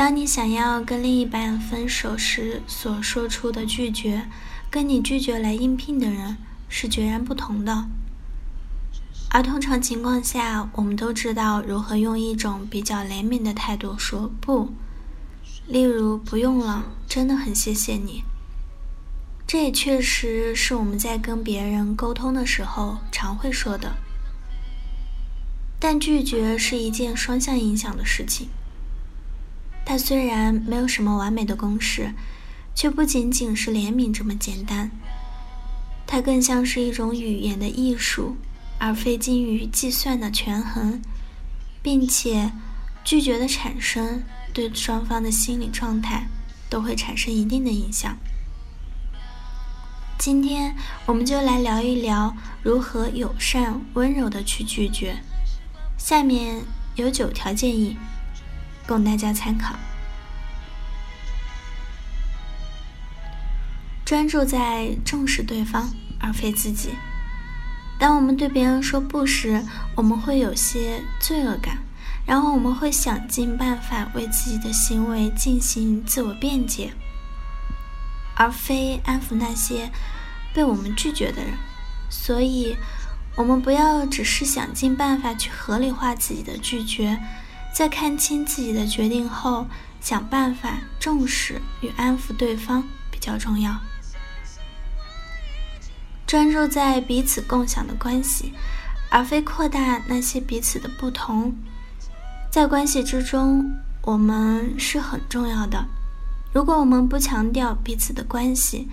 当你想要跟另一半分手时所说出的拒绝，跟你拒绝来应聘的人是截然不同的。而通常情况下，我们都知道如何用一种比较怜悯的态度说不。例如，不用了，真的很谢谢你。这也确实是我们在跟别人沟通的时候常会说的。但拒绝是一件双向影响的事情。它虽然没有什么完美的公式，却不仅仅是怜悯这么简单。它更像是一种语言的艺术，而非精于计算的权衡，并且拒绝的产生对双方的心理状态都会产生一定的影响。今天我们就来聊一聊如何友善温柔的去拒绝。下面有九条建议。供大家参考。专注在重视对方，而非自己。当我们对别人说不时，我们会有些罪恶感，然后我们会想尽办法为自己的行为进行自我辩解，而非安抚那些被我们拒绝的人。所以，我们不要只是想尽办法去合理化自己的拒绝。在看清自己的决定后，想办法重视与安抚对方比较重要。专注在彼此共享的关系，而非扩大那些彼此的不同。在关系之中，我们是很重要的。如果我们不强调彼此的关系，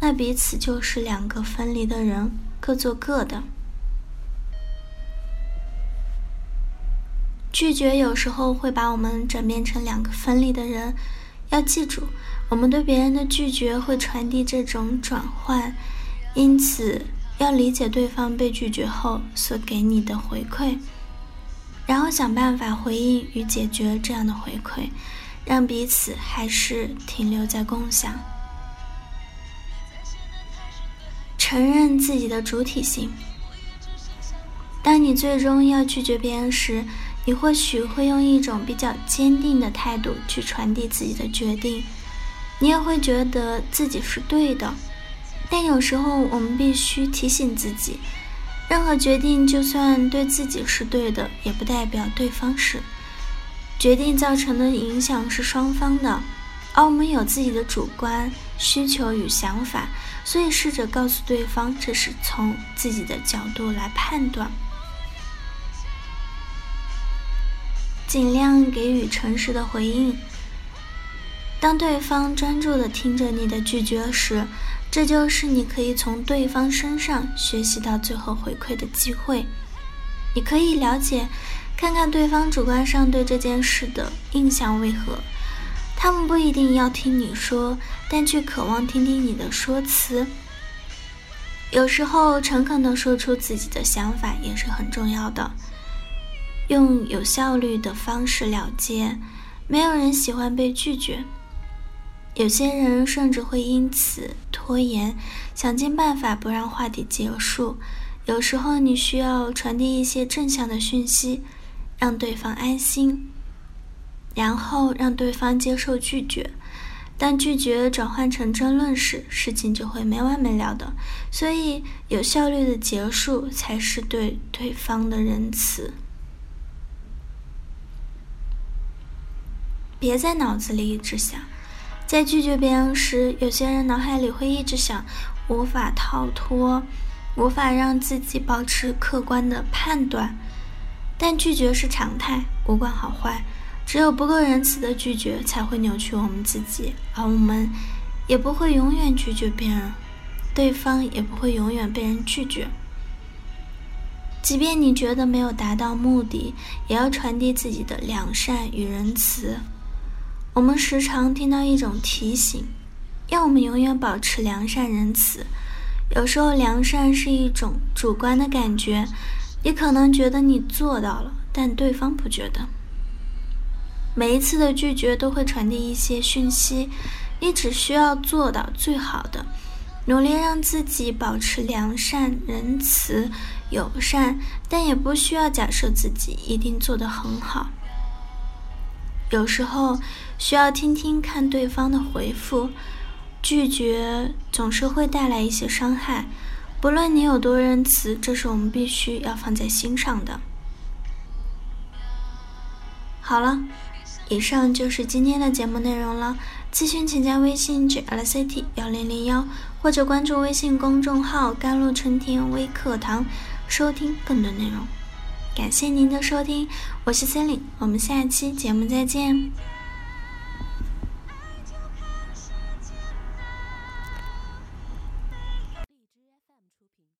那彼此就是两个分离的人，各做各的。拒绝有时候会把我们转变成两个分离的人。要记住，我们对别人的拒绝会传递这种转换，因此要理解对方被拒绝后所给你的回馈，然后想办法回应与解决这样的回馈，让彼此还是停留在共享。承认自己的主体性。当你最终要拒绝别人时，你或许会用一种比较坚定的态度去传递自己的决定，你也会觉得自己是对的。但有时候我们必须提醒自己，任何决定就算对自己是对的，也不代表对方是。决定造成的影响是双方的，而我们有自己的主观需求与想法，所以试着告诉对方，这是从自己的角度来判断。尽量给予诚实的回应。当对方专注的听着你的拒绝时，这就是你可以从对方身上学习到最后回馈的机会。你可以了解，看看对方主观上对这件事的印象为何。他们不一定要听你说，但却渴望听听你的说辞。有时候，诚恳的说出自己的想法也是很重要的。用有效率的方式了结，没有人喜欢被拒绝。有些人甚至会因此拖延，想尽办法不让话题结束。有时候你需要传递一些正向的讯息，让对方安心，然后让对方接受拒绝。当拒绝转换成争论时，事情就会没完没了的。所以，有效率的结束才是对对方的仁慈。别在脑子里一直想，在拒绝别人时，有些人脑海里会一直想，无法逃脱，无法让自己保持客观的判断。但拒绝是常态，无关好坏。只有不够仁慈的拒绝，才会扭曲我们自己，而我们也不会永远拒绝别人，对方也不会永远被人拒绝。即便你觉得没有达到目的，也要传递自己的良善与仁慈。我们时常听到一种提醒，要我们永远保持良善仁慈。有时候，良善是一种主观的感觉，你可能觉得你做到了，但对方不觉得。每一次的拒绝都会传递一些讯息，你只需要做到最好的，努力让自己保持良善、仁慈、友善，但也不需要假设自己一定做得很好。有时候需要听听看对方的回复，拒绝总是会带来一些伤害，不论你有多仁慈，这是我们必须要放在心上的。好了。以上就是今天的节目内容了。咨询请加微信 jlct 幺零零幺，或者关注微信公众号“甘露春天微课堂”，收听更多内容。感谢您的收听，我是森林，我们下期节目再见。